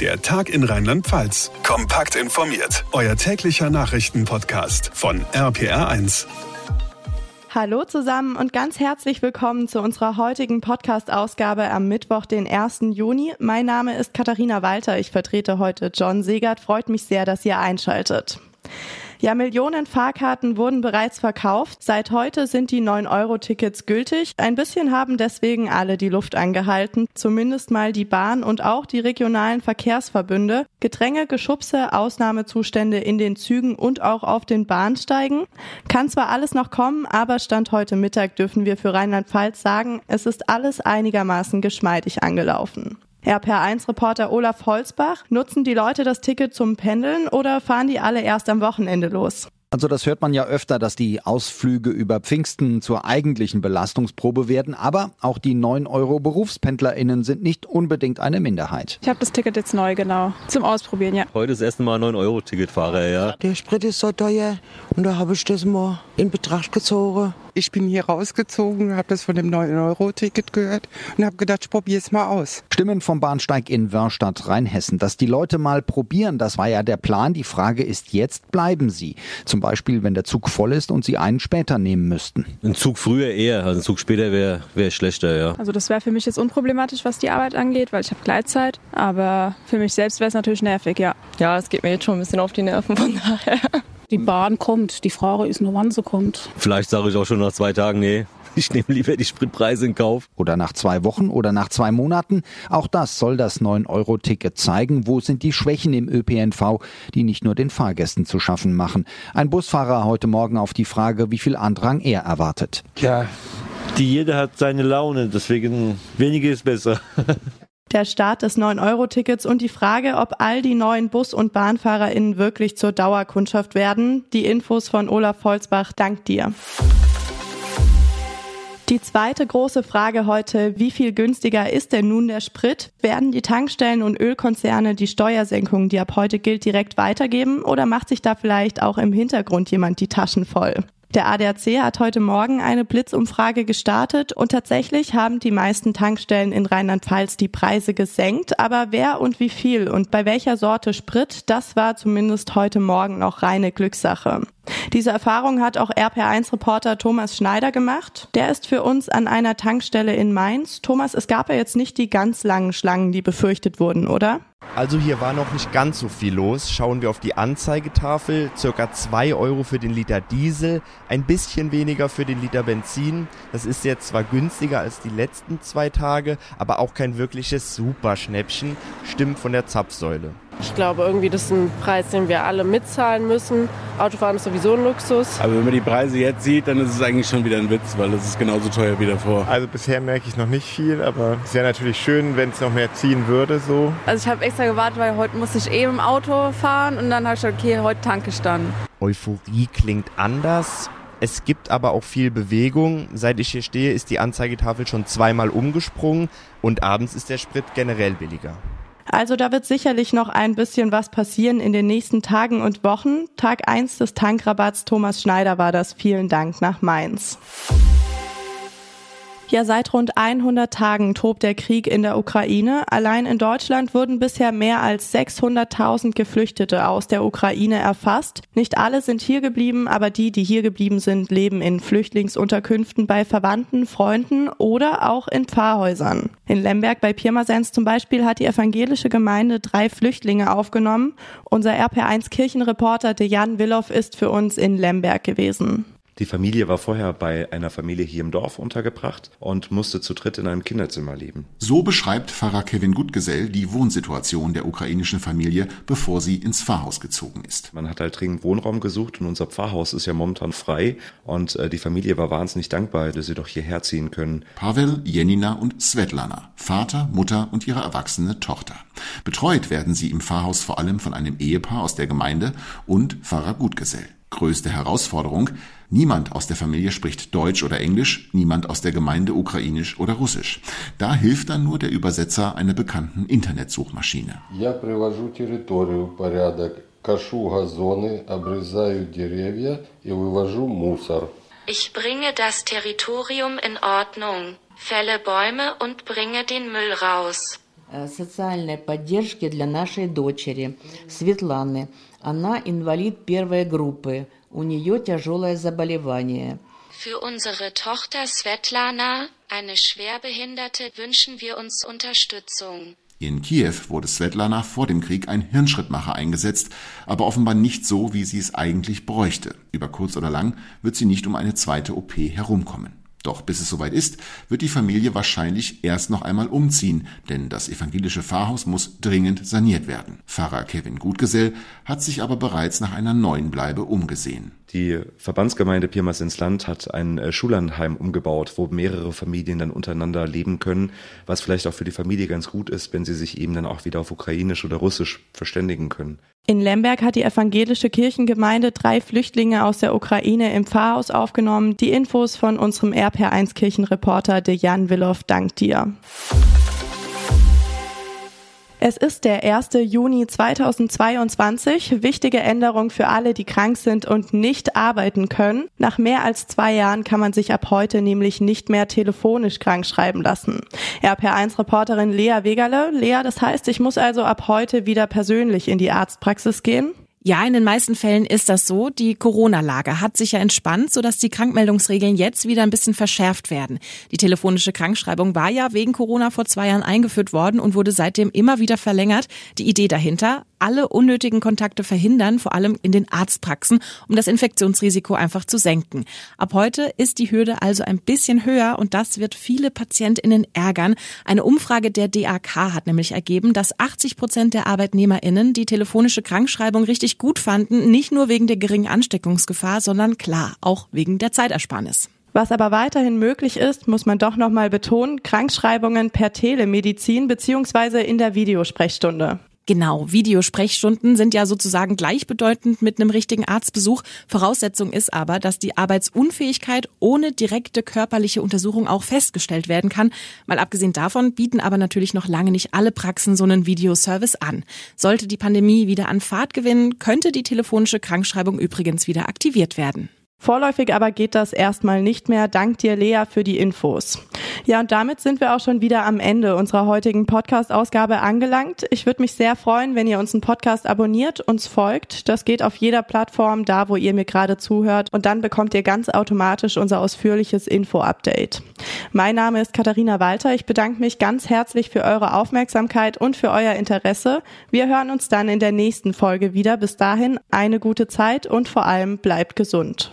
Der Tag in Rheinland-Pfalz. Kompakt informiert. Euer täglicher Nachrichtenpodcast von RPR1. Hallo zusammen und ganz herzlich willkommen zu unserer heutigen Podcast-Ausgabe am Mittwoch, den 1. Juni. Mein Name ist Katharina Walter. Ich vertrete heute John Segert. Freut mich sehr, dass ihr einschaltet. Ja, Millionen Fahrkarten wurden bereits verkauft. Seit heute sind die 9-Euro-Tickets gültig. Ein bisschen haben deswegen alle die Luft angehalten, zumindest mal die Bahn und auch die regionalen Verkehrsverbünde. Gedränge, Geschubse, Ausnahmezustände in den Zügen und auch auf den Bahnsteigen. Kann zwar alles noch kommen, aber Stand heute Mittag dürfen wir für Rheinland-Pfalz sagen, es ist alles einigermaßen geschmeidig angelaufen. RPR1-Reporter Olaf Holzbach, nutzen die Leute das Ticket zum Pendeln oder fahren die alle erst am Wochenende los? Also das hört man ja öfter, dass die Ausflüge über Pfingsten zur eigentlichen Belastungsprobe werden. Aber auch die 9 Euro BerufspendlerInnen sind nicht unbedingt eine Minderheit. Ich habe das Ticket jetzt neu, genau. Zum Ausprobieren, ja. Heute das erste Mal 9 Euro Ticketfahrer, ja. Der Sprit ist so teuer und da habe ich das mal in Betracht gezogen. Ich bin hier rausgezogen, habe das von dem 9-Euro-Ticket gehört und habe gedacht, ich probiere es mal aus. Stimmen vom Bahnsteig in Wörstadt, Rheinhessen. Dass die Leute mal probieren, das war ja der Plan. Die Frage ist jetzt, bleiben sie? Zum Beispiel, wenn der Zug voll ist und sie einen später nehmen müssten. Ein Zug früher eher, also ein Zug später wäre wär schlechter, ja. Also das wäre für mich jetzt unproblematisch, was die Arbeit angeht, weil ich habe Gleitzeit. Aber für mich selbst wäre es natürlich nervig, ja. Ja, es geht mir jetzt schon ein bisschen auf die Nerven, von daher. Die Bahn kommt. Die Frage ist nur, wann sie kommt. Vielleicht sage ich auch schon nach zwei Tagen, nee, ich nehme lieber die Spritpreise in Kauf. Oder nach zwei Wochen oder nach zwei Monaten. Auch das soll das 9-Euro-Ticket zeigen. Wo sind die Schwächen im ÖPNV, die nicht nur den Fahrgästen zu schaffen machen? Ein Busfahrer heute Morgen auf die Frage, wie viel Andrang er erwartet. Ja, die jeder hat seine Laune, deswegen weniger ist besser. der Start des 9-Euro-Tickets und die Frage, ob all die neuen Bus- und BahnfahrerInnen wirklich zur Dauerkundschaft werden. Die Infos von Olaf Holzbach, dank dir. Die zweite große Frage heute, wie viel günstiger ist denn nun der Sprit? Werden die Tankstellen und Ölkonzerne die Steuersenkung, die ab heute gilt, direkt weitergeben oder macht sich da vielleicht auch im Hintergrund jemand die Taschen voll? Der ADAC hat heute Morgen eine Blitzumfrage gestartet und tatsächlich haben die meisten Tankstellen in Rheinland-Pfalz die Preise gesenkt. Aber wer und wie viel und bei welcher Sorte Sprit, das war zumindest heute Morgen noch reine Glückssache. Diese Erfahrung hat auch RPR1-Reporter Thomas Schneider gemacht. Der ist für uns an einer Tankstelle in Mainz. Thomas, es gab ja jetzt nicht die ganz langen Schlangen, die befürchtet wurden, oder? Also hier war noch nicht ganz so viel los. Schauen wir auf die Anzeigetafel. Circa 2 Euro für den Liter Diesel, ein bisschen weniger für den Liter Benzin. Das ist jetzt zwar günstiger als die letzten zwei Tage, aber auch kein wirkliches Superschnäppchen. Stimmt von der Zapfsäule. Ich glaube, irgendwie das ist ein Preis, den wir alle mitzahlen müssen. Autofahren ist sowieso ein Luxus. Aber wenn man die Preise jetzt sieht, dann ist es eigentlich schon wieder ein Witz, weil es ist genauso teuer wie davor. Also bisher merke ich noch nicht viel, aber es wäre natürlich schön, wenn es noch mehr ziehen würde. So. Also ich habe extra gewartet, weil heute musste ich eben im Auto fahren und dann habe ich gesagt, okay, heute tanke ich dann. Euphorie klingt anders. Es gibt aber auch viel Bewegung. Seit ich hier stehe, ist die Anzeigetafel schon zweimal umgesprungen und abends ist der Sprit generell billiger. Also da wird sicherlich noch ein bisschen was passieren in den nächsten Tagen und Wochen. Tag 1 des Tankrabatts Thomas Schneider war das. Vielen Dank nach Mainz. Ja, seit rund 100 Tagen tobt der Krieg in der Ukraine. Allein in Deutschland wurden bisher mehr als 600.000 Geflüchtete aus der Ukraine erfasst. Nicht alle sind hier geblieben, aber die, die hier geblieben sind, leben in Flüchtlingsunterkünften bei Verwandten, Freunden oder auch in Pfarrhäusern. In Lemberg bei Pirmasens zum Beispiel hat die evangelische Gemeinde drei Flüchtlinge aufgenommen. Unser RP1 Kirchenreporter Dejan Willow ist für uns in Lemberg gewesen. Die Familie war vorher bei einer Familie hier im Dorf untergebracht und musste zu dritt in einem Kinderzimmer leben. So beschreibt Pfarrer Kevin Gutgesell die Wohnsituation der ukrainischen Familie, bevor sie ins Pfarrhaus gezogen ist. Man hat halt dringend Wohnraum gesucht und unser Pfarrhaus ist ja momentan frei und äh, die Familie war wahnsinnig dankbar, dass sie doch hierher ziehen können. Pavel, Jenina und Svetlana, Vater, Mutter und ihre erwachsene Tochter. Betreut werden sie im Pfarrhaus vor allem von einem Ehepaar aus der Gemeinde und Pfarrer Gutgesell. Größte Herausforderung, niemand aus der Familie spricht Deutsch oder Englisch, niemand aus der Gemeinde Ukrainisch oder Russisch. Da hilft dann nur der Übersetzer einer bekannten Internetsuchmaschine. Ich bringe das Territorium in Ordnung, fälle Bäume und bringe den Müll raus. социальной поддержки для нашей дочери Светланы. Она инвалид первой группы. У нее тяжелое заболевание. Für unsere Tochter Svetlana, eine Schwerbehinderte, wünschen wir uns Unterstützung. In Kiew wurde Svetlana vor dem Krieg ein Hirnschrittmacher eingesetzt, aber offenbar nicht so, wie sie es eigentlich bräuchte. Über kurz oder lang wird sie nicht um eine zweite OP herumkommen. Doch bis es soweit ist, wird die Familie wahrscheinlich erst noch einmal umziehen, denn das evangelische Pfarrhaus muss dringend saniert werden. Pfarrer Kevin Gutgesell hat sich aber bereits nach einer neuen Bleibe umgesehen. Die Verbandsgemeinde Pirmas ins Land hat ein äh, Schullandheim umgebaut, wo mehrere Familien dann untereinander leben können, was vielleicht auch für die Familie ganz gut ist, wenn sie sich eben dann auch wieder auf Ukrainisch oder Russisch verständigen können. In Lemberg hat die evangelische Kirchengemeinde drei Flüchtlinge aus der Ukraine im Pfarrhaus aufgenommen. Die Infos von unserem RPR1 Kirchenreporter Dejan Willow dank dir. Es ist der 1. Juni 2022. Wichtige Änderung für alle, die krank sind und nicht arbeiten können. Nach mehr als zwei Jahren kann man sich ab heute nämlich nicht mehr telefonisch krank schreiben lassen. RPR1-Reporterin Lea Wegerle. Lea, das heißt, ich muss also ab heute wieder persönlich in die Arztpraxis gehen? Ja, in den meisten Fällen ist das so. Die Corona-Lage hat sich ja entspannt, sodass die Krankmeldungsregeln jetzt wieder ein bisschen verschärft werden. Die telefonische Krankschreibung war ja wegen Corona vor zwei Jahren eingeführt worden und wurde seitdem immer wieder verlängert. Die Idee dahinter, alle unnötigen Kontakte verhindern, vor allem in den Arztpraxen, um das Infektionsrisiko einfach zu senken. Ab heute ist die Hürde also ein bisschen höher und das wird viele PatientInnen ärgern. Eine Umfrage der DAK hat nämlich ergeben, dass 80 Prozent der ArbeitnehmerInnen die telefonische Krankschreibung richtig gut fanden, nicht nur wegen der geringen Ansteckungsgefahr, sondern klar, auch wegen der Zeitersparnis. Was aber weiterhin möglich ist, muss man doch nochmal betonen, Krankschreibungen per Telemedizin beziehungsweise in der Videosprechstunde. Genau, Videosprechstunden sind ja sozusagen gleichbedeutend mit einem richtigen Arztbesuch. Voraussetzung ist aber, dass die Arbeitsunfähigkeit ohne direkte körperliche Untersuchung auch festgestellt werden kann. Mal abgesehen davon bieten aber natürlich noch lange nicht alle Praxen so einen Videoservice an. Sollte die Pandemie wieder an Fahrt gewinnen, könnte die telefonische Krankschreibung übrigens wieder aktiviert werden. Vorläufig aber geht das erstmal nicht mehr. Dank dir, Lea, für die Infos. Ja, und damit sind wir auch schon wieder am Ende unserer heutigen Podcast-Ausgabe angelangt. Ich würde mich sehr freuen, wenn ihr uns einen Podcast abonniert, uns folgt. Das geht auf jeder Plattform, da wo ihr mir gerade zuhört. Und dann bekommt ihr ganz automatisch unser ausführliches Info-Update. Mein Name ist Katharina Walter. Ich bedanke mich ganz herzlich für eure Aufmerksamkeit und für euer Interesse. Wir hören uns dann in der nächsten Folge wieder. Bis dahin eine gute Zeit und vor allem bleibt gesund.